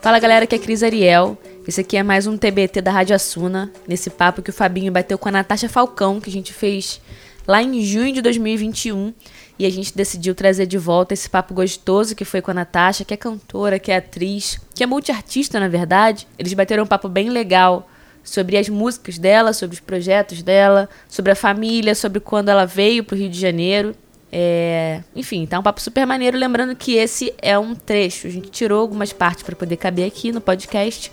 Fala galera, que é Cris Ariel. Esse aqui é mais um TBT da Rádio Assuna, nesse papo que o Fabinho bateu com a Natasha Falcão, que a gente fez lá em junho de 2021. E a gente decidiu trazer de volta esse papo gostoso que foi com a Natasha, que é cantora, que é atriz, que é multiartista, na verdade. Eles bateram um papo bem legal sobre as músicas dela, sobre os projetos dela, sobre a família, sobre quando ela veio para o Rio de Janeiro. É... Enfim, tá um papo super maneiro. Lembrando que esse é um trecho. A gente tirou algumas partes para poder caber aqui no podcast.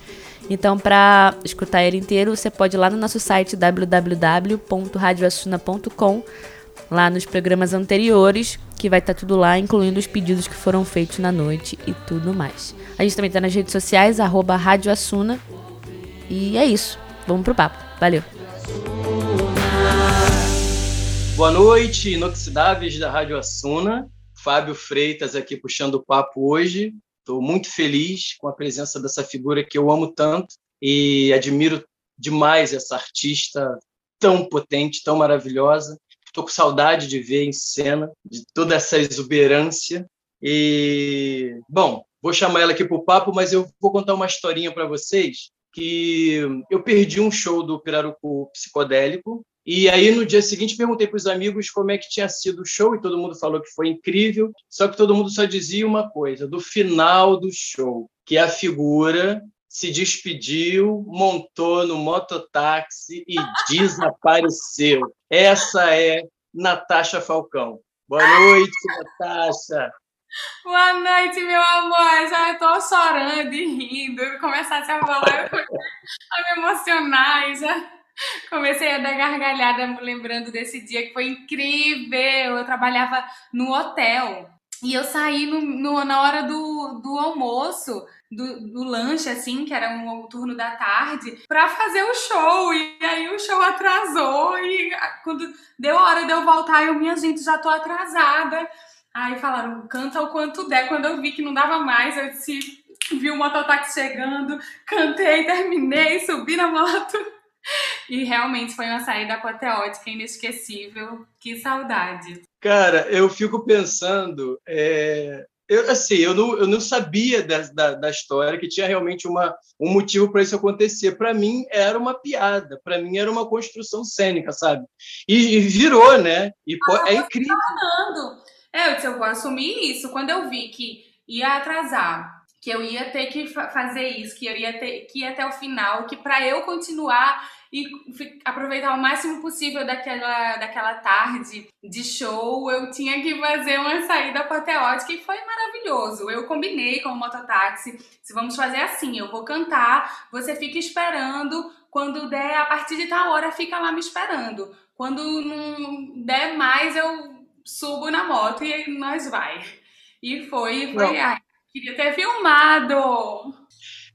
Então, para escutar ele inteiro, você pode ir lá no nosso site www.radioassuna.com, lá nos programas anteriores, que vai estar tá tudo lá, incluindo os pedidos que foram feitos na noite e tudo mais. A gente também está nas redes sociais, arroba Assuna. E é isso. Vamos pro papo. Valeu! Boa noite, inoxidáveis da Rádio Assuna. Fábio Freitas aqui puxando o papo hoje. Estou muito feliz com a presença dessa figura que eu amo tanto e admiro demais essa artista tão potente, tão maravilhosa. Estou com saudade de ver em cena, de toda essa exuberância. E, bom, vou chamar ela aqui para o papo, mas eu vou contar uma historinha para vocês que eu perdi um show do Pirarucu Psicodélico e aí, no dia seguinte, perguntei para os amigos como é que tinha sido o show, e todo mundo falou que foi incrível, só que todo mundo só dizia uma coisa, do final do show, que a figura se despediu, montou no mototáxi e desapareceu. Essa é Natasha Falcão. Boa noite, Natasha. Boa noite, meu amor. Já estou chorando e rindo. Começasse a falar, eu a me emocionar. Já Comecei a dar gargalhada lembrando desse dia que foi incrível. Eu trabalhava no hotel e eu saí no, no na hora do, do almoço. Do, do, lanche, assim, que era um turno da tarde, pra fazer o show. E aí o show atrasou. E quando deu hora de eu voltar, eu, minha gente, já tô atrasada. Aí falaram, canta o quanto der. Quando eu vi que não dava mais, eu disse, vi o mototáxi chegando, cantei, terminei, subi na moto. E realmente foi uma saída apoteótica inesquecível. Que saudade. Cara, eu fico pensando. É... Eu, assim, eu não, eu não sabia da, da, da história, que tinha realmente uma, um motivo para isso acontecer. Para mim, era uma piada. Para mim, era uma construção cênica, sabe? E, e virou, né? E ah, é incrível. Falando. É, eu, disse, eu vou assumir isso. Quando eu vi que ia atrasar, que eu ia ter que fazer isso, que eu ia ter que ir até o final, que para eu continuar e aproveitar o máximo possível daquela, daquela tarde de show, eu tinha que fazer uma saída apoteótica e foi maravilhoso. Eu combinei com o mototáxi, se vamos fazer assim, eu vou cantar, você fica esperando, quando der, a partir de tal hora, fica lá me esperando. Quando não der mais, eu subo na moto e nós vai. E foi, foi, ai, queria ter filmado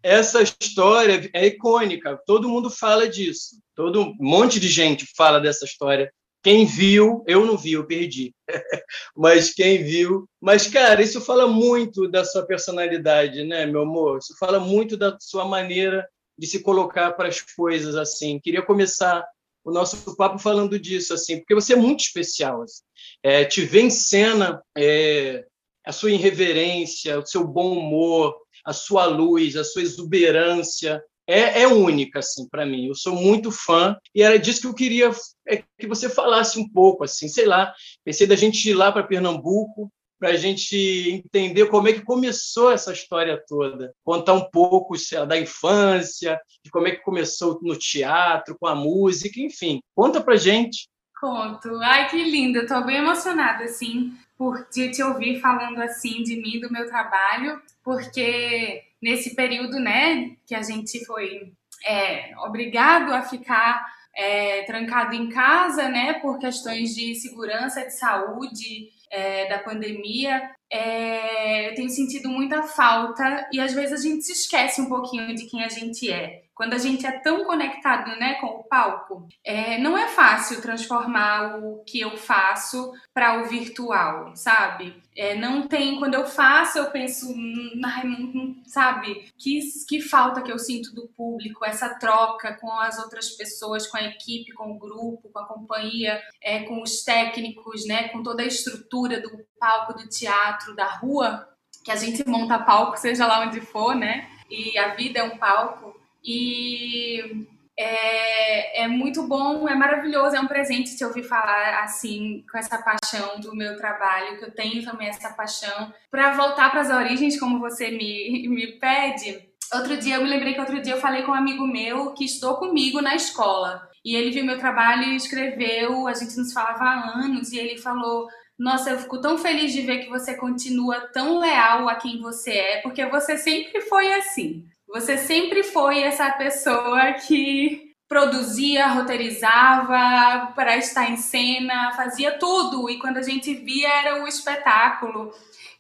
essa história é icônica, todo mundo fala disso, todo um monte de gente fala dessa história. Quem viu, eu não vi, eu perdi. mas quem viu, mas cara, isso fala muito da sua personalidade, né, meu amor? Isso fala muito da sua maneira de se colocar para as coisas assim. Queria começar o nosso papo falando disso assim, porque você é muito especial. Assim. É, te ver em cena, é, a sua irreverência, o seu bom humor, a sua luz, a sua exuberância é, é única assim para mim. Eu sou muito fã e era disso que eu queria é, que você falasse um pouco assim, sei lá. Pensei da gente ir lá para Pernambuco para a gente entender como é que começou essa história toda, contar um pouco lá, da infância, de como é que começou no teatro, com a música, enfim. Conta para gente. Conto. Ai, que lindo. Eu tô bem emocionada, assim por te, ouvir falando assim de mim, do meu trabalho, porque nesse período, né, que a gente foi é, obrigado a ficar é, trancado em casa, né, por questões de segurança, de saúde, é, da pandemia, é, eu tenho sentido muita falta e às vezes a gente se esquece um pouquinho de quem a gente é quando a gente é tão conectado né, com o palco, é, não é fácil transformar o que eu faço para o virtual, sabe? É, não tem, quando eu faço, eu penso, hum, sabe, que, que falta que eu sinto do público, essa troca com as outras pessoas, com a equipe, com o grupo, com a companhia, é, com os técnicos, né, com toda a estrutura do palco, do teatro, da rua, que a gente monta palco, seja lá onde for, né? E a vida é um palco. E é, é muito bom, é maravilhoso, é um presente te ouvir falar assim, com essa paixão do meu trabalho, que eu tenho também essa paixão. Para voltar para as origens, como você me, me pede, outro dia, eu me lembrei que outro dia eu falei com um amigo meu que estudou comigo na escola. E ele viu meu trabalho e escreveu, a gente nos falava há anos, e ele falou: Nossa, eu fico tão feliz de ver que você continua tão leal a quem você é, porque você sempre foi assim. Você sempre foi essa pessoa que produzia, roteirizava para estar em cena, fazia tudo. E quando a gente via era o espetáculo.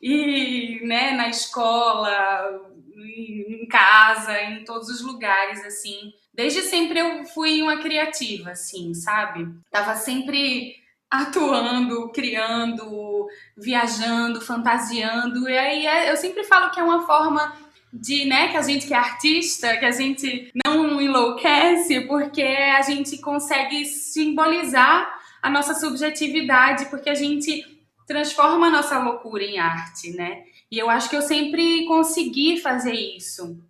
E, né, na escola, em casa, em todos os lugares, assim. Desde sempre eu fui uma criativa, assim, sabe? Tava sempre atuando, criando, viajando, fantasiando. E aí é, eu sempre falo que é uma forma de, né, que a gente que é artista, que a gente não enlouquece, porque a gente consegue simbolizar a nossa subjetividade, porque a gente transforma a nossa loucura em arte, né? E eu acho que eu sempre consegui fazer isso.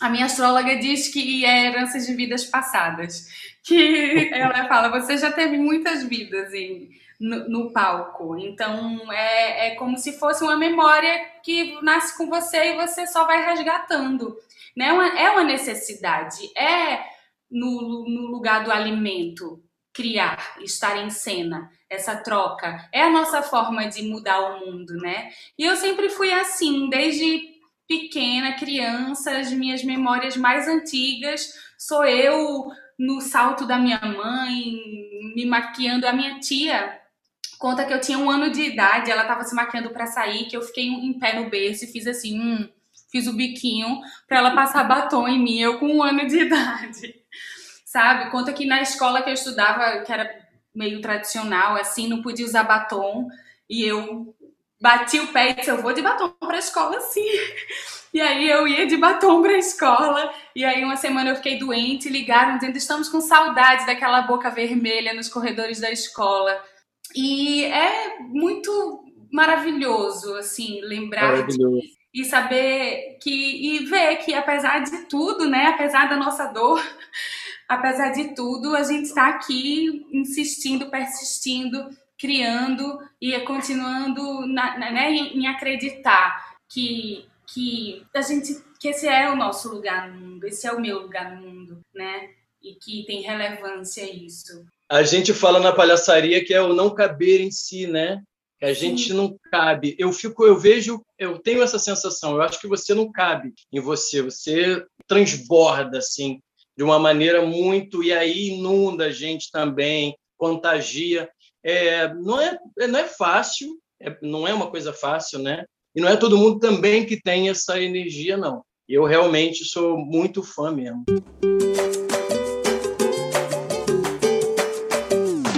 A minha astróloga diz que é heranças de vidas passadas. Que ela fala, você já teve muitas vidas em no, no, palco. Então é, é como se fosse uma memória que nasce com você e você só vai resgatando. Né? Uma, é uma necessidade, é no, no lugar do alimento criar, estar em cena, essa troca. É a nossa forma de mudar o mundo, né? E eu sempre fui assim, desde pequena, criança, as minhas memórias mais antigas, sou eu no salto da minha mãe, me maquiando. A minha tia conta que eu tinha um ano de idade, ela tava se maquiando para sair, que eu fiquei em pé no berço e fiz assim, hum, fiz o biquinho para ela passar batom em mim, eu com um ano de idade. Sabe? Conta que na escola que eu estudava, que era meio tradicional, assim, não podia usar batom, e eu bati o pé e disse, eu vou de batom para a escola sim. E aí eu ia de batom para a escola, e aí uma semana eu fiquei doente, ligaram dizendo, estamos com saudade daquela boca vermelha nos corredores da escola. E é muito maravilhoso, assim, lembrar disso e saber que e ver que apesar de tudo, né, apesar da nossa dor, apesar de tudo, a gente está aqui insistindo, persistindo, criando e continuando na, na, né, em, em acreditar que que a gente que esse é o nosso lugar no mundo, esse é o meu lugar no mundo, né? E que tem relevância isso a gente fala na palhaçaria que é o não caber em si, né? Que a gente não cabe. Eu fico, eu vejo, eu tenho essa sensação. Eu acho que você não cabe em você. Você transborda assim de uma maneira muito e aí inunda a gente também, contagia. É, não é, não é fácil, é, não é uma coisa fácil, né? E não é todo mundo também que tem essa energia, não. Eu realmente sou muito fã mesmo.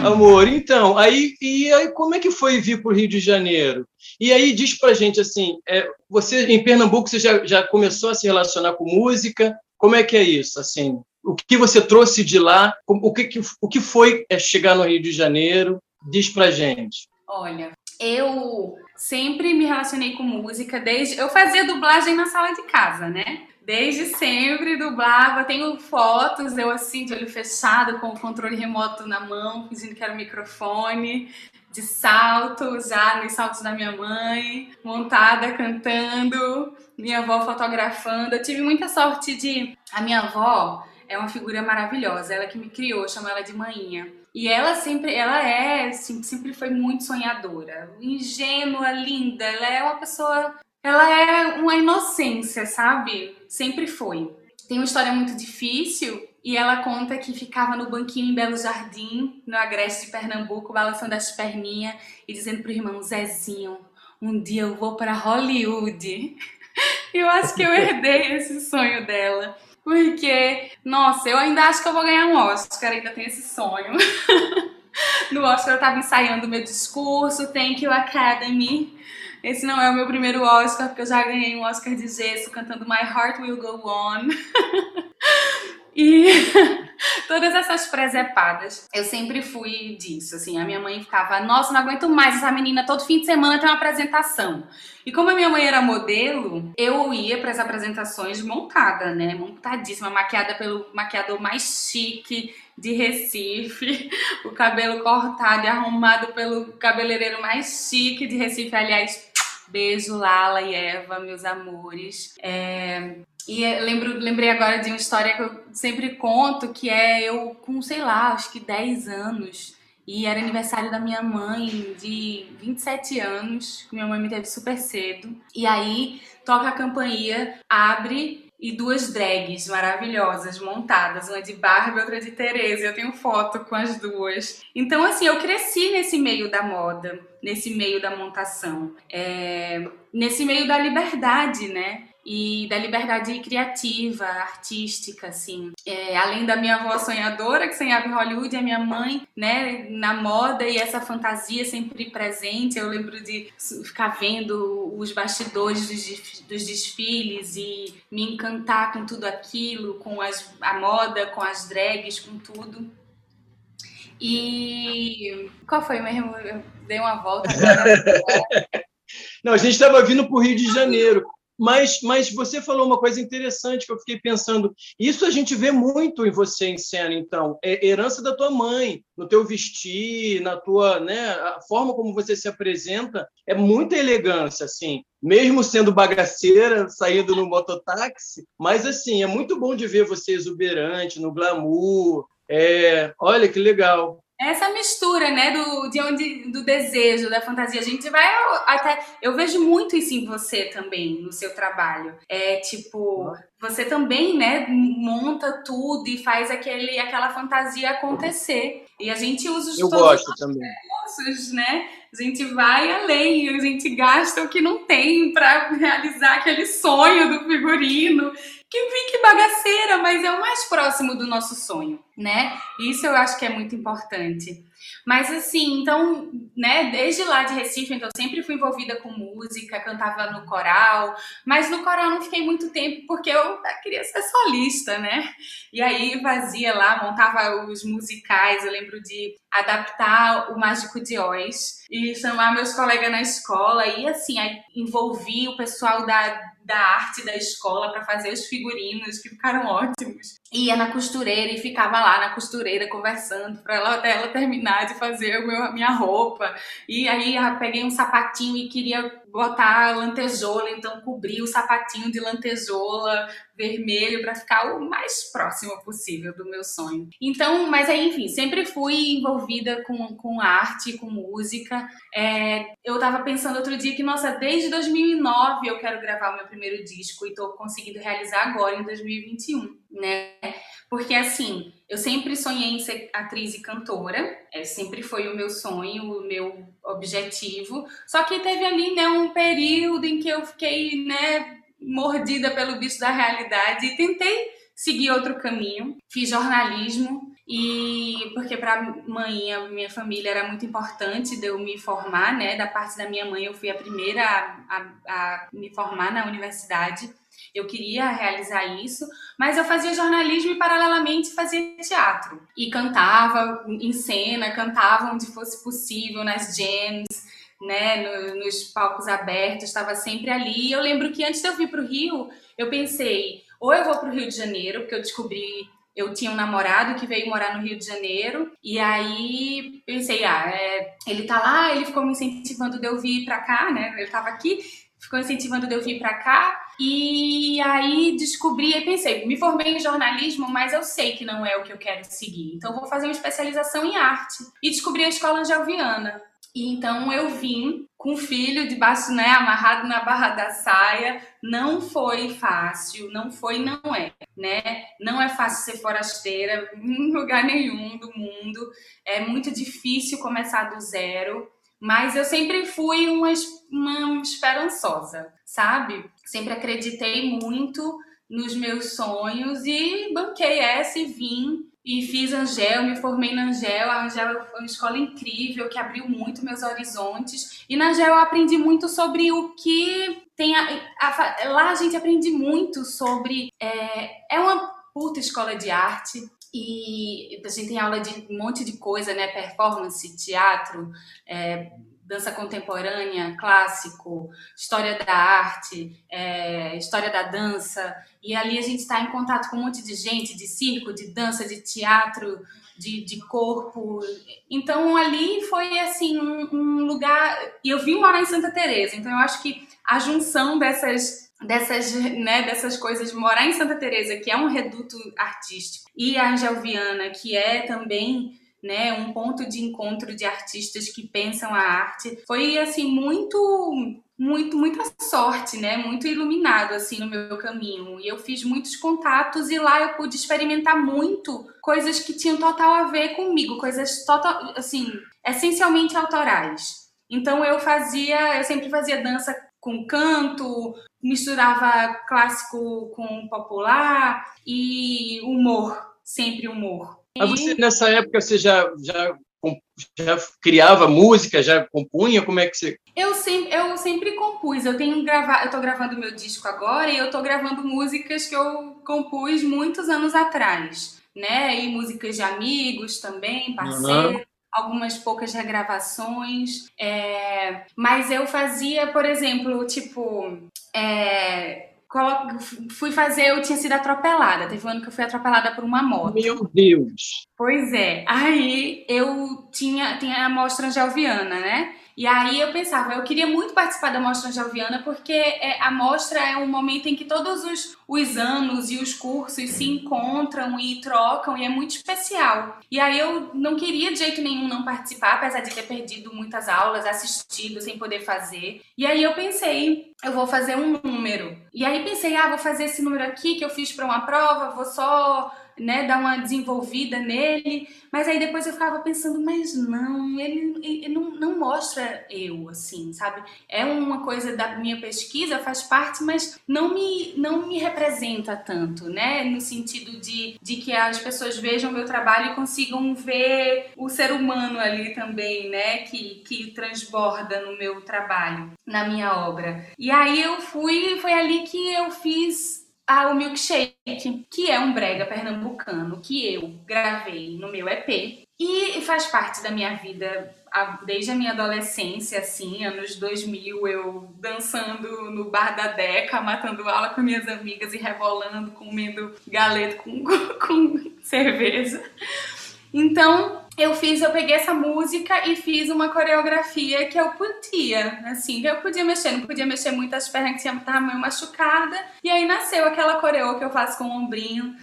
Amor, então, aí, e aí como é que foi vir para o Rio de Janeiro? E aí diz para gente assim, é, você em Pernambuco você já, já começou a se relacionar com música? Como é que é isso? Assim, o que você trouxe de lá? O que, o que foi é, chegar no Rio de Janeiro? Diz para gente. Olha, eu sempre me relacionei com música desde eu fazia dublagem na sala de casa, né? Desde sempre dublava, tenho fotos, eu assim, de olho fechado, com o controle remoto na mão, fingindo que era o microfone, de salto, já nos saltos da minha mãe, montada, cantando, minha avó fotografando. Eu tive muita sorte de. A minha avó é uma figura maravilhosa, ela que me criou, chama ela de manhinha. E ela sempre, ela é, sempre foi muito sonhadora, ingênua, linda. Ela é uma pessoa ela é uma inocência, sabe? Sempre foi. Tem uma história muito difícil e ela conta que ficava no banquinho em Belo Jardim, no Agreste de Pernambuco, balançando as perninhas e dizendo pro irmão Zezinho: um dia eu vou para Hollywood. eu acho que eu herdei esse sonho dela. Porque, nossa, eu ainda acho que eu vou ganhar um Oscar, ainda tenho esse sonho. no Oscar eu tava ensaiando meu discurso, Thank You Academy. Esse não é o meu primeiro Oscar, porque eu já ganhei um Oscar de gesso cantando My Heart Will Go On. e Todas essas presepadas, eu sempre fui disso, assim, a minha mãe ficava, nossa, não aguento mais essa menina, todo fim de semana tem uma apresentação. E como a minha mãe era modelo, eu ia para as apresentações montada, né, montadíssima, maquiada pelo maquiador mais chique de Recife, o cabelo cortado e arrumado pelo cabeleireiro mais chique de Recife, aliás, beijo Lala e Eva, meus amores. É, e lembro, lembrei agora de uma história que eu sempre conto, que é eu com, sei lá, acho que 10 anos. E era aniversário da minha mãe, de 27 anos, minha mãe me teve super cedo. E aí toca a campainha, abre e duas drags maravilhosas montadas, uma de Barbie e outra de Tereza. Eu tenho foto com as duas. Então, assim, eu cresci nesse meio da moda, nesse meio da montação, é, nesse meio da liberdade, né? E da liberdade criativa, artística, assim. É, além da minha avó sonhadora, que sonhava em Hollywood, a minha mãe, né, na moda e essa fantasia sempre presente. Eu lembro de ficar vendo os bastidores dos, desfiles e me encantar com tudo aquilo, com as, a moda, com as drags, com tudo. E qual foi mesmo? Eu dei uma volta agora. Não, a gente estava vindo para o Rio de Janeiro. Mas, mas você falou uma coisa interessante que eu fiquei pensando. Isso a gente vê muito em você em cena, então. É herança da tua mãe, no teu vestir, na tua, né, a forma como você se apresenta, é muita elegância, assim. Mesmo sendo bagaceira, saindo no mototáxi, mas assim, é muito bom de ver você exuberante, no glamour. É, olha que legal essa mistura, né, do, de onde, do desejo, da fantasia. A gente vai até. Eu vejo muito isso em você também, no seu trabalho. É tipo, você também, né, monta tudo e faz aquele, aquela fantasia acontecer. E a gente usa os Eu gosto também. recursos, né? A gente vai além, a gente gasta o que não tem para realizar aquele sonho do figurino que fique bagaceira, mas é o mais próximo do nosso sonho, né? Isso eu acho que é muito importante. Mas assim, então, né, desde lá de Recife, então eu sempre fui envolvida com música, cantava no coral, mas no coral não fiquei muito tempo porque eu queria ser solista, né? E aí fazia lá, montava os musicais, eu lembro de adaptar o Mágico de Oz e chamar meus colegas na escola e assim, aí envolvi o pessoal da da arte da escola para fazer os figurinos que ficaram ótimos. Ia na costureira e ficava lá na costureira conversando para ela até ela terminar de fazer a minha roupa. E aí peguei um sapatinho e queria botar lantejola, então cobri o sapatinho de lantejola vermelho para ficar o mais próximo possível do meu sonho. Então, mas aí, enfim, sempre fui envolvida com, com arte, com música. É, eu tava pensando outro dia que, nossa, desde 2009 eu quero gravar o meu primeiro disco e tô conseguindo realizar agora em 2021, né? Porque assim, eu sempre sonhei em ser atriz e cantora, é, sempre foi o meu sonho, o meu objetivo. Só que teve ali, né, um período em que eu fiquei, né, mordida pelo bicho da realidade e tentei seguir outro caminho. Fiz jornalismo e porque para mãe, a minha família era muito importante de eu me formar, né? Da parte da minha mãe, eu fui a primeira a, a, a me formar na universidade. Eu queria realizar isso, mas eu fazia jornalismo e paralelamente fazia teatro. E cantava em cena, cantava onde fosse possível, nas jams, né, no, nos palcos abertos, estava sempre ali. E eu lembro que antes de eu vir para o Rio, eu pensei, ou eu vou para o Rio de Janeiro, porque eu descobri eu tinha um namorado que veio morar no Rio de Janeiro e aí pensei, ah, é, ele tá lá, ele ficou me incentivando de eu vir para cá, né? Ele tava aqui, ficou incentivando de eu vir para cá. E aí descobri e pensei, me formei em jornalismo, mas eu sei que não é o que eu quero seguir. Então vou fazer uma especialização em arte. E descobri a escola angelviana. E então eu vim com o filho debaixo, né, amarrado na barra da saia. Não foi fácil, não foi, não é, né? Não é fácil ser forasteira em lugar nenhum do mundo. É muito difícil começar do zero. Mas eu sempre fui uma, uma esperançosa, sabe? Sempre acreditei muito nos meus sonhos e banquei essa e vim e fiz Angel, me formei na Angel. A Angel foi uma escola incrível que abriu muito meus horizontes. E na Angel eu aprendi muito sobre o que tem. A, a, lá a gente aprende muito sobre. É, é uma puta escola de arte. E a gente tem aula de um monte de coisa, né? Performance, teatro, é, dança contemporânea, clássico, história da arte, é, história da dança. E ali a gente está em contato com um monte de gente, de circo, de dança, de teatro, de, de corpo. Então ali foi assim um, um lugar. E eu vim morar em Santa Teresa, então eu acho que a junção dessas dessas, né, dessas coisas morar em Santa Teresa, que é um reduto artístico, e a Angel Viana, que é também né, um ponto de encontro de artistas que pensam a arte. Foi assim muito muito muita sorte, né? Muito iluminado assim no meu caminho. E eu fiz muitos contatos e lá eu pude experimentar muito coisas que tinham total a ver comigo, coisas total assim, essencialmente autorais. Então eu fazia, eu sempre fazia dança com canto, misturava clássico com popular e humor, sempre humor. Mas você, nessa época, você já, já, já criava música, já compunha? Como é que você. Eu sempre, eu sempre compus. Eu tenho gravar, eu tô gravando meu disco agora e eu tô gravando músicas que eu compus muitos anos atrás, né? E músicas de amigos também, parceiros. Uhum algumas poucas regravações. É... Mas eu fazia, por exemplo, tipo. É... Fui fazer, eu tinha sido atropelada. Teve um ano que eu fui atropelada por uma moto. Meu Deus! Pois é. Aí eu tinha, tinha a mostra angelviana, né? E aí eu pensava, eu queria muito participar da Mostra Angelviana porque é, a mostra é um momento em que todos os, os anos e os cursos se encontram e trocam e é muito especial. E aí eu não queria de jeito nenhum não participar, apesar de ter perdido muitas aulas, assistido sem poder fazer. E aí eu pensei, eu vou fazer um número. E aí pensei, ah, vou fazer esse número aqui que eu fiz para uma prova, vou só né, dar uma desenvolvida nele, mas aí depois eu ficava pensando, mas não, ele, ele não, não mostra eu, assim, sabe? É uma coisa da minha pesquisa, faz parte, mas não me, não me representa tanto, né? No sentido de, de que as pessoas vejam meu trabalho e consigam ver o ser humano ali também, né? Que, que transborda no meu trabalho, na minha obra. E aí eu fui, foi ali que eu fiz ah, o Milkshake, que é um brega pernambucano que eu gravei no meu EP e faz parte da minha vida desde a minha adolescência, assim, anos 2000, eu dançando no bar da Deca, matando aula com minhas amigas e rebolando, comendo galeto com, com cerveja. Então, eu fiz, eu peguei essa música e fiz uma coreografia que eu podia, assim, que eu podia mexer, não podia mexer muito as pernas que tava meio machucada. E aí nasceu aquela coreo que eu faço com o ombrinho.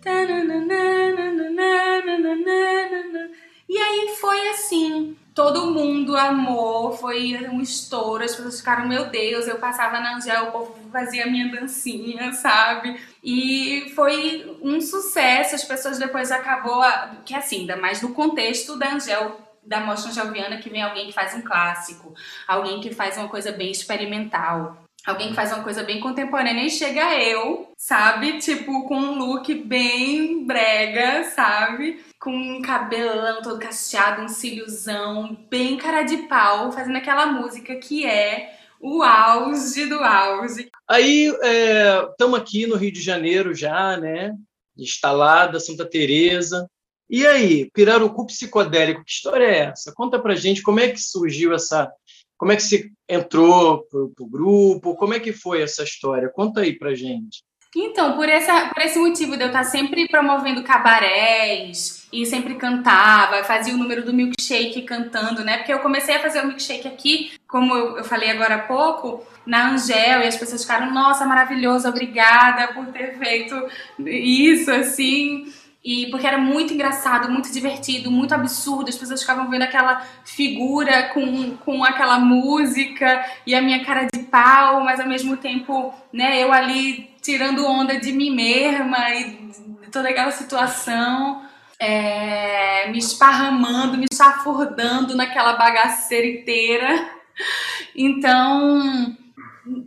E aí foi assim, todo mundo amou, foi um estouro, as pessoas ficaram, meu Deus, eu passava na Angel, o povo fazia a minha dancinha, sabe? E foi um sucesso, as pessoas depois acabou, que assim, ainda mais no contexto da Angel, da Mostra Angelviana, que vem alguém que faz um clássico, alguém que faz uma coisa bem experimental, alguém que faz uma coisa bem contemporânea e chega eu, sabe? Tipo, com um look bem brega, sabe? Com um cabelão todo cacheado, um cíliozão, bem cara de pau, fazendo aquela música que é o auge do auge. Aí, estamos é, aqui no Rio de Janeiro já, né? Instalada, Santa Teresa. E aí, pirarucu psicodélico, que história é essa? Conta pra gente como é que surgiu essa como é que você entrou para o grupo? Como é que foi essa história? Conta aí para gente. Então, por, essa, por esse motivo de eu estar sempre promovendo cabarés e sempre cantava, fazia o número do milkshake cantando, né? Porque eu comecei a fazer o milkshake aqui, como eu, eu falei agora há pouco, na Angel, e as pessoas ficaram, nossa, maravilhoso, obrigada por ter feito isso, assim. E porque era muito engraçado, muito divertido, muito absurdo. As pessoas ficavam vendo aquela figura com, com aquela música e a minha cara de pau, mas ao mesmo tempo, né, eu ali tirando onda de mim mesma e toda aquela situação. É, me esparramando, me chafurdando naquela bagaceira inteira. Então,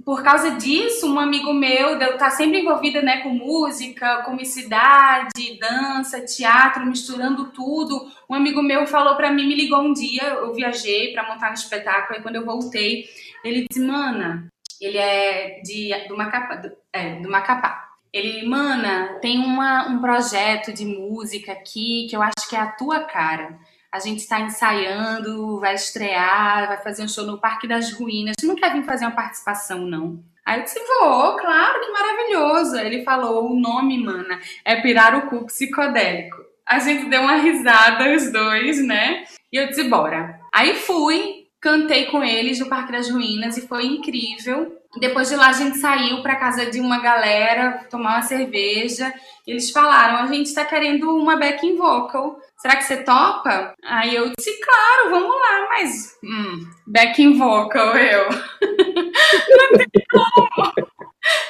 por causa disso, um amigo meu, eu estar sempre envolvida né, com música, comicidade, dança, teatro, misturando tudo, um amigo meu falou para mim, me ligou um dia, eu viajei para montar um espetáculo, e quando eu voltei, ele disse, mana, ele é de, do Macapá, do, é, do Macapá. Ele, mana, tem uma, um projeto de música aqui que eu acho que é a tua cara. A gente está ensaiando, vai estrear, vai fazer um show no Parque das Ruínas. Tu não quer vir fazer uma participação, não? Aí eu disse, vou, claro, que maravilhoso. Ele falou, o nome, mana, é Pirarucu Psicodélico. A gente deu uma risada, os dois, né? E eu disse, bora. Aí fui, cantei com eles no Parque das Ruínas e foi incrível. Depois de lá a gente saiu para casa de uma galera tomar uma cerveja. Eles falaram: a gente está querendo uma backing vocal. Será que você topa? Aí eu disse: claro, vamos lá, mas hum, backing vocal eu. não tem como.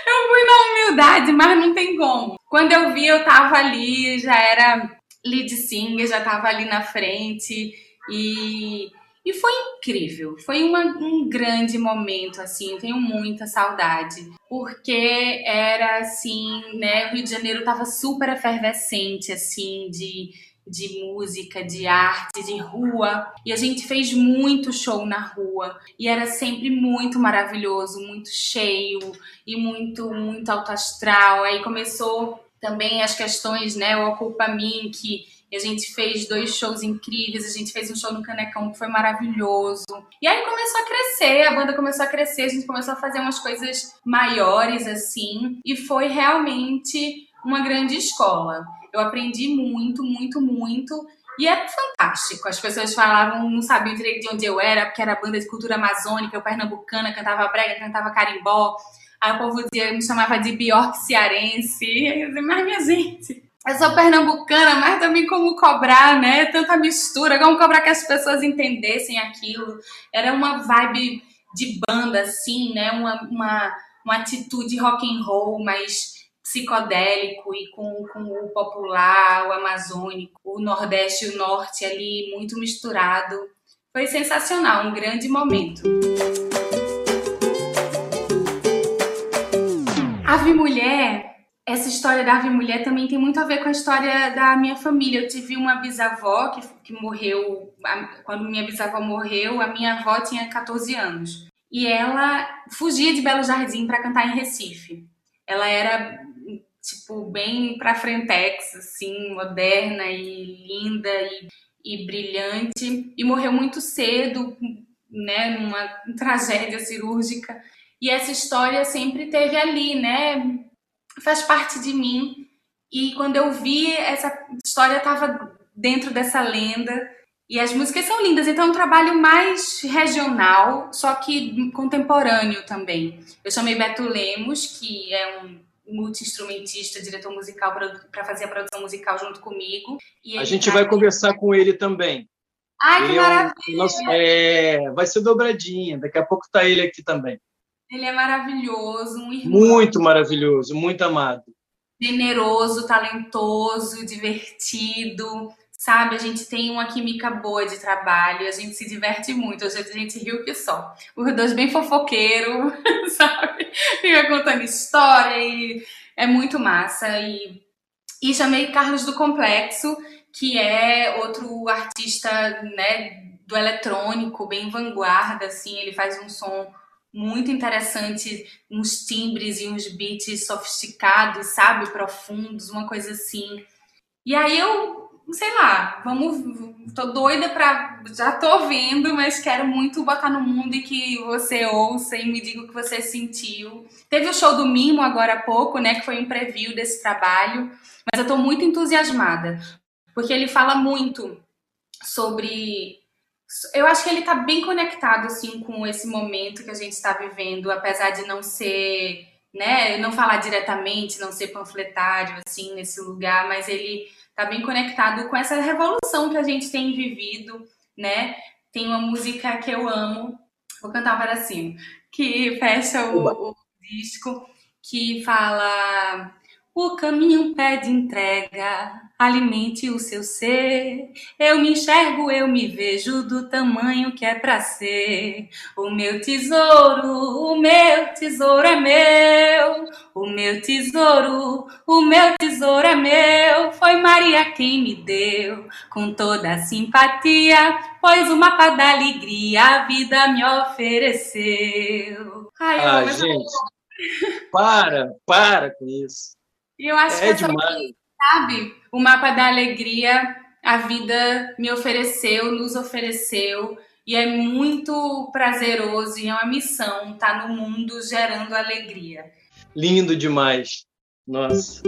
Eu fui na humildade, mas não tem como. Quando eu vi, eu tava ali, já era lead singer, já tava ali na frente e e foi incrível, foi uma, um grande momento, assim, tenho muita saudade, porque era assim, né, o Rio de Janeiro tava super efervescente, assim, de, de música, de arte, de rua, e a gente fez muito show na rua, e era sempre muito maravilhoso, muito cheio, e muito, muito alto astral, aí começou também as questões, né, o Ocupa Mim, que e a gente fez dois shows incríveis, a gente fez um show no Canecão que foi maravilhoso. E aí começou a crescer, a banda começou a crescer, a gente começou a fazer umas coisas maiores assim, e foi realmente uma grande escola. Eu aprendi muito, muito, muito. E é fantástico. As pessoas falavam, não sabiam direito de onde eu era, porque era banda de cultura amazônica, eu pernambucana, cantava brega, cantava carimbó. Aí o povo dizia, me chamava de Bjork cearense. Mas minha gente, eu sou pernambucana, mas também como cobrar, né? Tanta mistura, como cobrar que as pessoas entendessem aquilo. Era uma vibe de banda, assim, né? Uma, uma, uma atitude rock and roll, mas psicodélico e com, com o popular, o amazônico, o nordeste e o norte ali muito misturado. Foi sensacional, um grande momento. Ave Mulher essa história da ave mulher também tem muito a ver com a história da minha família. Eu tive uma bisavó que, que morreu, quando minha bisavó morreu, a minha avó tinha 14 anos. E ela fugia de Belo Jardim para cantar em Recife. Ela era, tipo, bem pra frentex, assim, moderna e linda e, e brilhante. E morreu muito cedo, né, numa tragédia cirúrgica. E essa história sempre teve ali, né, faz parte de mim. E quando eu vi, essa história estava dentro dessa lenda. E as músicas são lindas, então é um trabalho mais regional, só que contemporâneo também. Eu chamei Beto Lemos, que é um multi-instrumentista, diretor musical, para fazer a produção musical junto comigo. a gente vai conversar com ele também. Ai, que ele maravilha! É, um, nosso, é, vai ser dobradinha, daqui a pouco está ele aqui também. Ele é maravilhoso, um irmão. Muito maravilhoso, muito amado. Generoso, talentoso, divertido, sabe? A gente tem uma química boa de trabalho, a gente se diverte muito, a gente riu que só. Os dois bem fofoqueiro, sabe? Fica contando história e é muito massa. E, e chamei Carlos do Complexo, que é outro artista, né, do eletrônico, bem vanguarda, assim, ele faz um som muito interessante, uns timbres e uns beats sofisticados, sabe, profundos, uma coisa assim. E aí eu, sei lá, vamos, tô doida pra, já tô ouvindo, mas quero muito botar no mundo e que você ouça e me diga o que você sentiu. Teve o show do Mimo agora há pouco, né, que foi um preview desse trabalho, mas eu tô muito entusiasmada, porque ele fala muito sobre eu acho que ele está bem conectado assim com esse momento que a gente está vivendo, apesar de não ser, né, não falar diretamente, não ser panfletário assim nesse lugar, mas ele está bem conectado com essa revolução que a gente tem vivido, né? Tem uma música que eu amo, vou cantar um pedacinho, que fecha o, o disco, que fala o caminho pede entrega, alimente o seu ser. Eu me enxergo, eu me vejo do tamanho que é pra ser. O meu tesouro, o meu tesouro é meu. O meu tesouro, o meu tesouro é meu. Foi Maria quem me deu, com toda a simpatia, pois o mapa da alegria a vida me ofereceu. Ai, ah, gente, para, para com isso. E eu acho é que é demais. sabe, o mapa da alegria, a vida me ofereceu, nos ofereceu. E é muito prazeroso e é uma missão estar no mundo gerando alegria. Lindo demais. Nossa.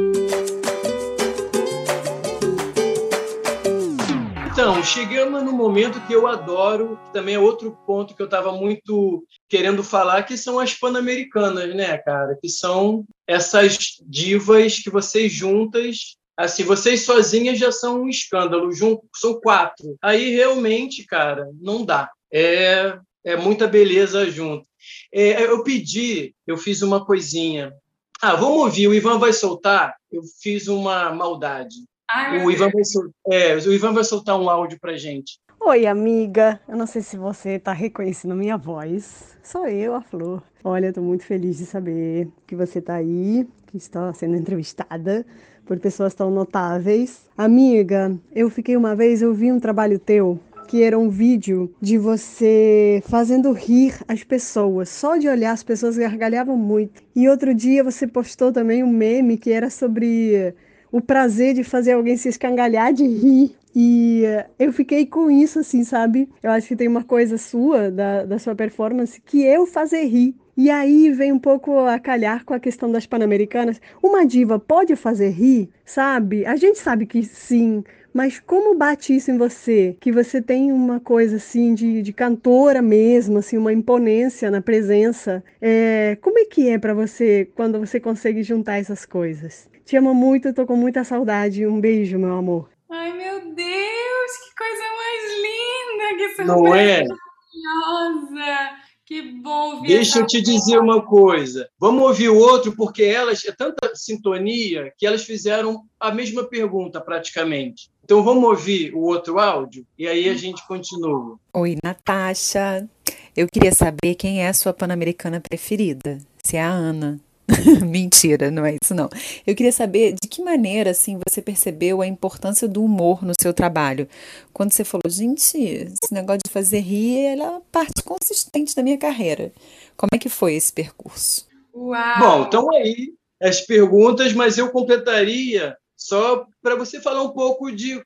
Então, chegamos no momento que eu adoro, que também é outro ponto que eu estava muito querendo falar, que são as pan-americanas, né, cara? Que são essas divas que vocês juntas assim, vocês sozinhas já são um escândalo, junto, são quatro. Aí realmente, cara, não dá. É, é muita beleza junto. É, eu pedi, eu fiz uma coisinha. Ah, vamos ouvir, o Ivan vai soltar. Eu fiz uma maldade. Ai, o, Ivan vai soltar, é, o Ivan vai soltar um áudio pra gente. Oi, amiga. Eu não sei se você está reconhecendo minha voz. Sou eu, a Flor. Olha, estou muito feliz de saber que você está aí, que está sendo entrevistada por pessoas tão notáveis. Amiga, eu fiquei uma vez, eu vi um trabalho teu que era um vídeo de você fazendo rir as pessoas. Só de olhar as pessoas gargalhavam muito. E outro dia você postou também um meme que era sobre o prazer de fazer alguém se escangalhar de rir. E eu fiquei com isso, assim, sabe? Eu acho que tem uma coisa sua, da, da sua performance, que eu fazer rir. E aí vem um pouco a calhar com a questão das pan-americanas. Uma diva pode fazer rir, sabe? A gente sabe que sim, mas como bate isso em você? Que você tem uma coisa assim de, de cantora mesmo, assim, uma imponência na presença. É, como é que é para você quando você consegue juntar essas coisas? Te amo muito, tô com muita saudade. Um beijo, meu amor. Ai, meu Deus, que coisa mais linda! Que surpresa Não é? maravilhosa! Que bom Deixa eu te dizer uma coisa. Vamos ouvir o outro, porque elas, é tanta sintonia que elas fizeram a mesma pergunta praticamente. Então vamos ouvir o outro áudio e aí a gente continua. Oi, Natasha. Eu queria saber quem é a sua pan-americana preferida. Se é a Ana. Mentira, não é isso não. Eu queria saber de que maneira assim você percebeu a importância do humor no seu trabalho. Quando você falou, gente, esse negócio de fazer rir é a parte consistente da minha carreira. Como é que foi esse percurso? Uau. Bom, então aí as perguntas, mas eu completaria só para você falar um pouco de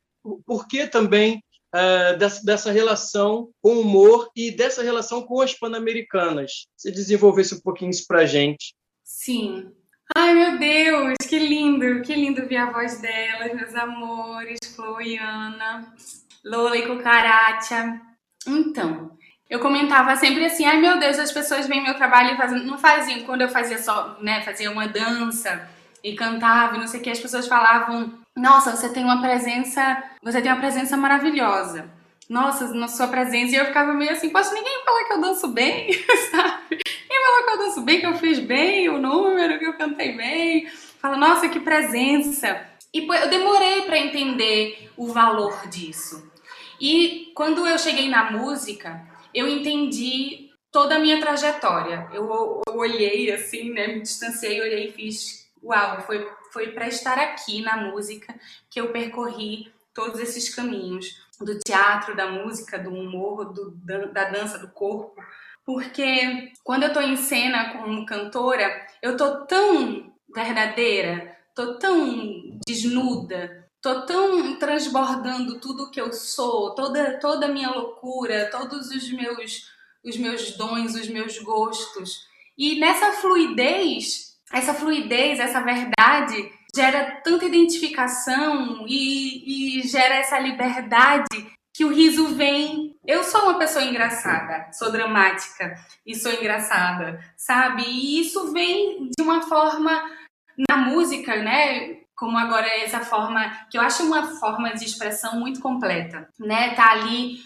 por que também uh, dessa, dessa, relação com o humor e dessa relação com as pan-americanas. Se desenvolvesse um pouquinho isso para a gente. Sim. Ai, meu Deus, que lindo, que lindo ver a voz delas, meus amores, Flo e Ana, Lola e Cucaracha. Então, eu comentava sempre assim, ai meu Deus, as pessoas veem meu trabalho e fazem, não faziam, quando eu fazia só, né, fazia uma dança e cantava e não sei o que, as pessoas falavam, nossa, você tem uma presença, você tem uma presença maravilhosa. Nossa, na sua presença, e eu ficava meio assim, posso ninguém falar que eu danço bem, sabe? Falou que eu danço bem, que eu fiz bem o número, que eu cantei bem. Fala, nossa, que presença. E eu demorei para entender o valor disso. E quando eu cheguei na música, eu entendi toda a minha trajetória. Eu, eu olhei assim, né, me distanciei, olhei e fiz, uau, foi foi para estar aqui na música que eu percorri todos esses caminhos do teatro, da música, do humor, do, da dança, do corpo, porque quando eu tô em cena como cantora, eu tô tão verdadeira, tô tão desnuda, tô tão transbordando tudo que eu sou, toda toda a minha loucura, todos os meus os meus dons, os meus gostos. E nessa fluidez, essa fluidez, essa verdade gera tanta identificação e, e gera essa liberdade que o riso vem. Eu sou uma pessoa engraçada, sou dramática e sou engraçada, sabe? E isso vem de uma forma na música, né? Como agora é essa forma, que eu acho uma forma de expressão muito completa, né? Tá ali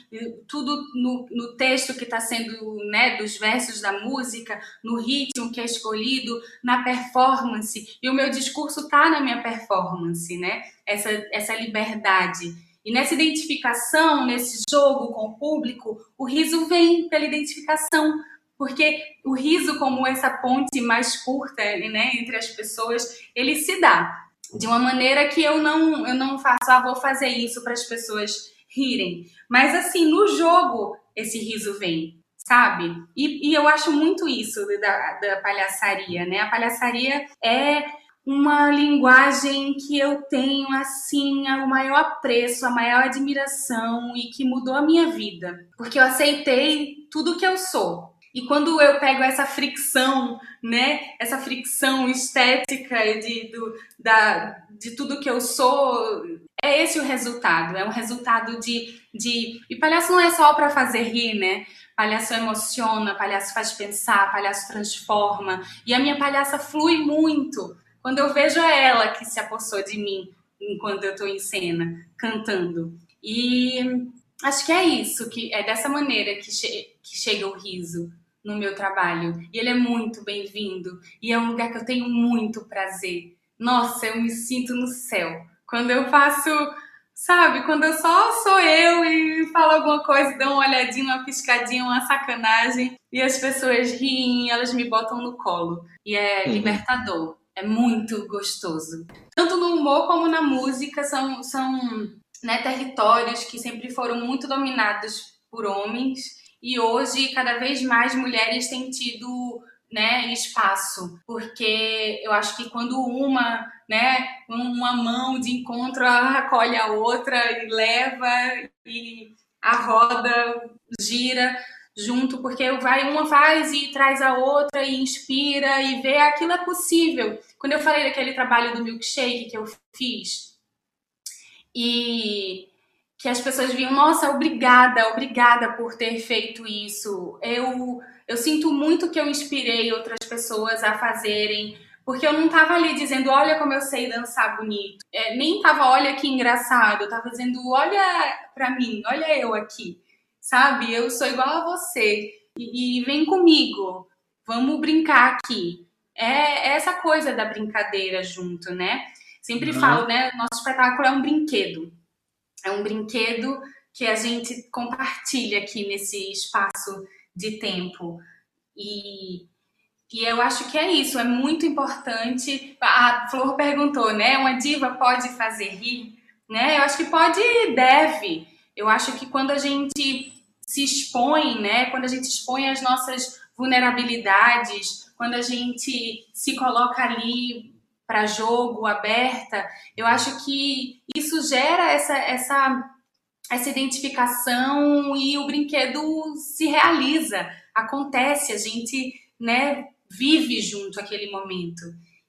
tudo no, no texto que está sendo, né, dos versos da música, no ritmo que é escolhido, na performance. E o meu discurso tá na minha performance, né? Essa, essa liberdade e nessa identificação, nesse jogo com o público, o riso vem pela identificação, porque o riso, como essa ponte mais curta né, entre as pessoas, ele se dá de uma maneira que eu não, eu não faço, ah, vou fazer isso para as pessoas rirem. Mas assim, no jogo, esse riso vem, sabe? E, e eu acho muito isso da, da palhaçaria, né? A palhaçaria é uma linguagem que eu tenho assim o maior apreço, a maior admiração e que mudou a minha vida, porque eu aceitei tudo que eu sou. E quando eu pego essa fricção, né, essa fricção estética de, do, da, de tudo que eu sou, é esse o resultado. É um resultado de. de... E palhaço não é só para fazer rir, né? Palhaço emociona, palhaço faz pensar, palhaço transforma. E a minha palhaça flui muito quando eu vejo ela que se apossou de mim enquanto eu estou em cena, cantando. E acho que é isso, que é dessa maneira que, che que chega o riso no meu trabalho. E ele é muito bem-vindo. E é um lugar que eu tenho muito prazer. Nossa, eu me sinto no céu. Quando eu faço, sabe, quando eu só sou eu e falo alguma coisa, dou uma olhadinha, uma piscadinha, uma sacanagem, e as pessoas riem, elas me botam no colo. E é uhum. libertador. É muito gostoso. Tanto no humor como na música são, são né, territórios que sempre foram muito dominados por homens e hoje cada vez mais mulheres têm tido né, espaço, porque eu acho que quando uma, né, uma mão de encontro acolhe a outra e leva e a roda gira, junto, porque vai uma faz e traz a outra e inspira e vê aquilo é possível. Quando eu falei daquele trabalho do milkshake que eu fiz e que as pessoas viam, nossa, obrigada, obrigada por ter feito isso. Eu eu sinto muito que eu inspirei outras pessoas a fazerem, porque eu não estava ali dizendo, olha como eu sei dançar bonito. É, nem estava, olha que engraçado. Eu estava dizendo, olha para mim, olha eu aqui sabe? Eu sou igual a você e, e vem comigo, vamos brincar aqui. É, é, essa coisa da brincadeira junto, né? Sempre uhum. falo, né? Nosso espetáculo é um brinquedo. É um brinquedo que a gente compartilha aqui nesse espaço de tempo. E, e eu acho que é isso, é muito importante. A Flor perguntou, né? Uma diva pode fazer rir? Né? Eu acho que pode e deve. Eu acho que quando a gente se expõe, né? Quando a gente expõe as nossas vulnerabilidades, quando a gente se coloca ali para jogo, aberta, eu acho que isso gera essa, essa, essa identificação e o brinquedo se realiza, acontece, a gente né, vive junto aquele momento.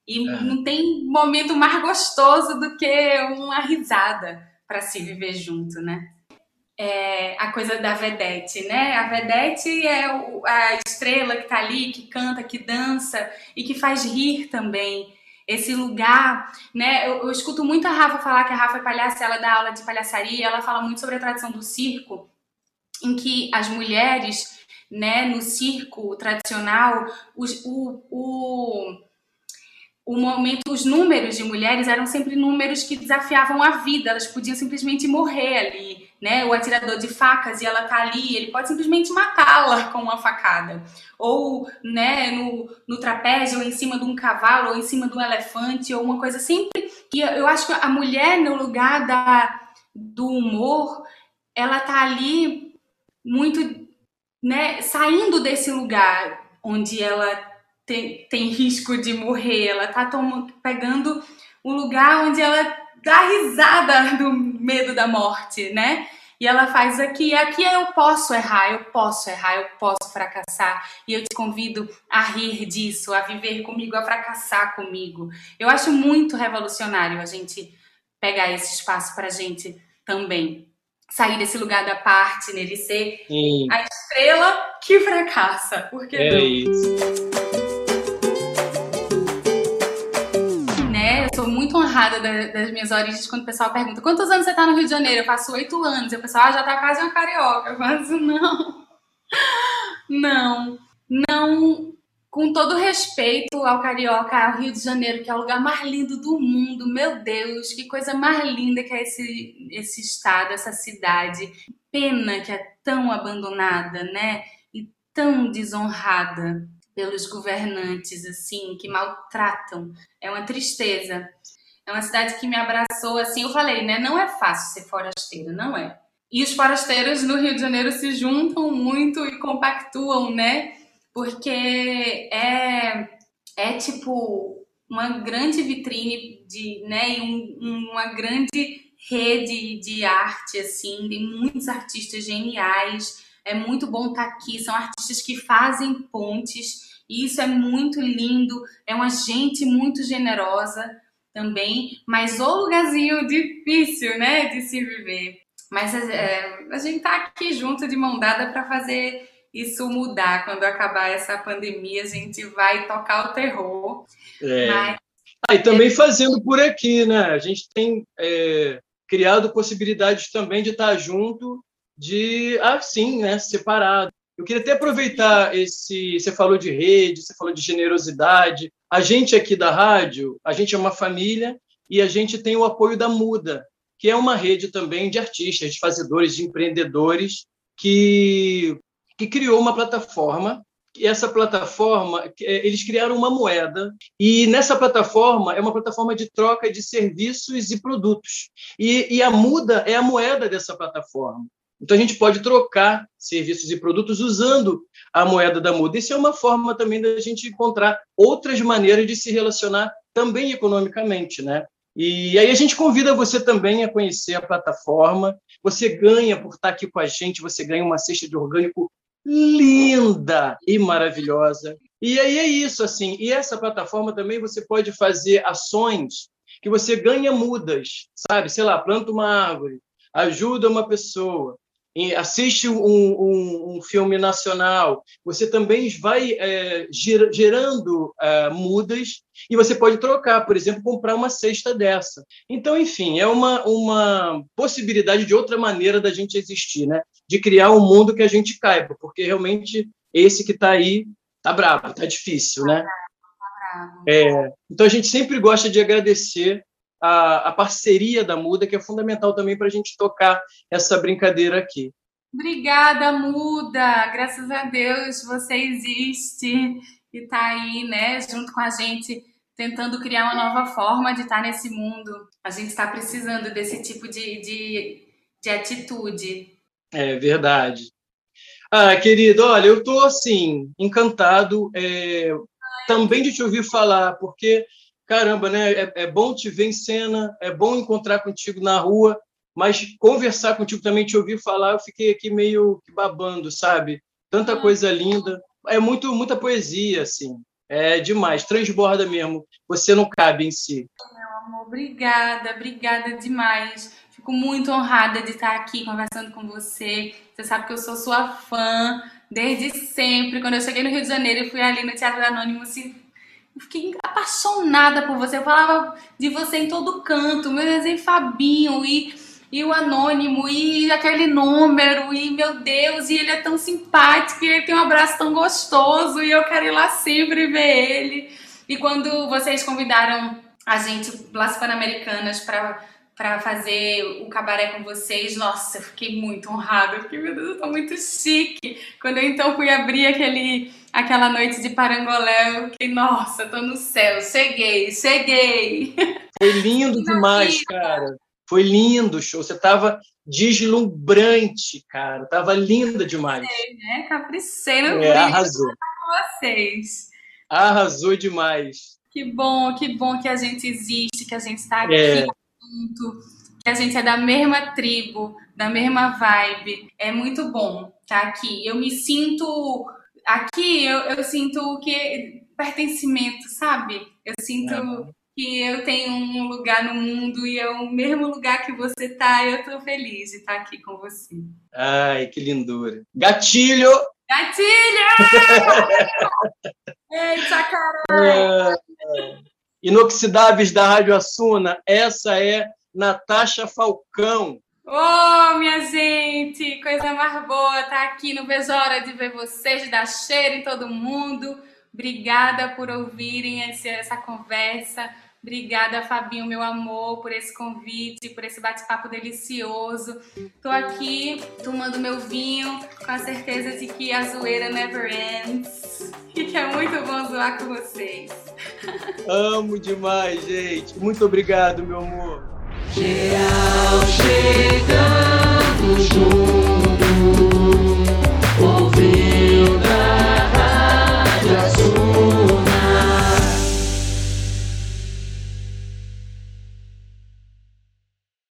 E é. não tem momento mais gostoso do que uma risada para se viver junto, né? É, a coisa da vedete, né? A vedete é o, a estrela que tá ali, que canta, que dança e que faz rir também. Esse lugar, né? Eu, eu escuto muito a Rafa falar que a Rafa é palhaça, ela dá aula de palhaçaria, ela fala muito sobre a tradição do circo, em que as mulheres, né, no circo tradicional, os, o, o o momento, os números de mulheres eram sempre números que desafiavam a vida, elas podiam simplesmente morrer ali né, o atirador de facas e ela tá ali, ele pode simplesmente matá-la com uma facada. Ou, né, no, no trapézio, ou em cima de um cavalo, ou em cima de um elefante, ou uma coisa sempre. E eu acho que a mulher, no lugar da, do humor, ela tá ali muito, né, saindo desse lugar onde ela tem, tem risco de morrer, ela tá tomando, pegando um lugar onde ela dá risada do medo da morte, né? E ela faz aqui, aqui eu posso errar, eu posso errar, eu posso fracassar. E eu te convido a rir disso, a viver comigo, a fracassar comigo. Eu acho muito revolucionário a gente pegar esse espaço pra gente também. Sair desse lugar da parte, nele ser Sim. a estrela que fracassa. Porque é não? isso. Muito honrada das minhas origens quando o pessoal pergunta quantos anos você está no Rio de Janeiro? Eu faço oito anos. E o pessoal ah, já está quase uma carioca. Eu faço, não. Não. Não. Com todo respeito ao carioca, ao Rio de Janeiro, que é o lugar mais lindo do mundo. Meu Deus, que coisa mais linda que é esse, esse estado, essa cidade. Pena que é tão abandonada, né? E tão desonrada pelos governantes, assim, que maltratam. É uma tristeza. É uma cidade que me abraçou, assim, eu falei, né? Não é fácil ser forasteiro, não é. E os forasteiros no Rio de Janeiro se juntam muito e compactuam, né? Porque é, é tipo uma grande vitrine de, né, e um, uma grande rede de arte, assim, tem muitos artistas geniais. É muito bom estar aqui. São artistas que fazem pontes. E isso é muito lindo. É uma gente muito generosa também. Mas o lugarzinho difícil, né, de se viver. Mas é, a gente tá aqui junto de mão dada para fazer isso mudar. Quando acabar essa pandemia, a gente vai tocar o terror. É. Mas... Ah, e também fazendo por aqui, né? A gente tem é, criado possibilidades também de estar junto, de assim, né, separado. Eu queria até aproveitar esse. Você falou de rede, você falou de generosidade. A gente aqui da rádio, a gente é uma família e a gente tem o apoio da Muda, que é uma rede também de artistas, de fazedores, de empreendedores, que, que criou uma plataforma e essa plataforma, é, eles criaram uma moeda, e nessa plataforma é uma plataforma de troca de serviços e produtos. E, e, a muda é a moeda dessa plataforma. Então a gente pode trocar serviços e produtos usando a moeda da muda. Isso é uma forma também da gente encontrar outras maneiras de se relacionar também economicamente, né? E aí a gente convida você também a conhecer a plataforma. Você ganha por estar aqui com a gente, você ganha uma cesta de orgânico linda e maravilhosa. E aí é isso, assim. E essa plataforma também você pode fazer ações que você ganha mudas, sabe? Sei lá, planta uma árvore, ajuda uma pessoa, assiste um, um, um filme nacional, você também vai é, gerando é, mudas e você pode trocar, por exemplo, comprar uma cesta dessa. Então, enfim, é uma, uma possibilidade de outra maneira da gente existir, né? de criar um mundo que a gente caiba, porque realmente esse que está aí tá bravo, tá difícil, né? Tá é, então a gente sempre gosta de agradecer a, a parceria da Muda, que é fundamental também para a gente tocar essa brincadeira aqui. Obrigada, Muda! Graças a Deus você existe e está aí, né, junto com a gente, tentando criar uma nova forma de estar nesse mundo. A gente está precisando desse tipo de, de, de atitude. É verdade. Ah, querido, olha, eu estou assim, encantado é, também de te ouvir falar, porque, caramba, né? É, é, bom te ver em cena, é bom encontrar contigo na rua, mas conversar contigo também, te ouvir falar, eu fiquei aqui meio que babando, sabe? Tanta hum. coisa linda. É muito, muita poesia, assim. É demais, transborda mesmo. Você não cabe em si. Meu amor, obrigada, obrigada demais. Fico muito honrada de estar aqui conversando com você. Você sabe que eu sou sua fã desde sempre. Quando eu cheguei no Rio de Janeiro, eu fui ali no Teatro Anônimo. Assim, fiquei apaixonada por você. Eu falava de você em todo canto. Meu desenho Fabinho e, e o Anônimo e aquele número. E meu Deus, e ele é tão simpático. E ele tem um abraço tão gostoso. E eu quero ir lá sempre ver ele. E quando vocês convidaram a gente, Las Pan-Americanas, para para fazer o cabaré com vocês. Nossa, eu fiquei muito honrada. Eu fiquei, meu Deus, eu tô muito chique. Quando eu então fui abrir aquele, aquela noite de Parangolé, eu fiquei, nossa, tô no céu. Cheguei, cheguei. Foi lindo demais, cara. Foi lindo o show. Você tava deslumbrante, cara. Tava linda demais. Capricei, né? É, arrasou. com vocês. Arrasou demais. Que bom, que bom que a gente existe, que a gente está aqui. É junto, que a gente é da mesma tribo, da mesma vibe. É muito bom estar tá aqui. Eu me sinto aqui, eu, eu sinto que pertencimento, sabe? Eu sinto é. que eu tenho um lugar no mundo e é o mesmo lugar que você tá. Eu tô feliz de estar tá aqui com você. Ai, que lindura. Gatilho! Gatilho! Eita, caralho! É. Inoxidáveis da Rádio Assuna, essa é Natasha Falcão. Ô, oh, minha gente, coisa mais boa tá aqui no Vejo Hora de ver vocês, de dar cheiro em todo mundo. Obrigada por ouvirem essa conversa. Obrigada, Fabinho, meu amor, por esse convite, por esse bate-papo delicioso. Tô aqui tomando meu vinho com a certeza de que a zoeira never ends e que é muito bom zoar com vocês. Amo demais, gente. Muito obrigado, meu amor. Geral chegando junto.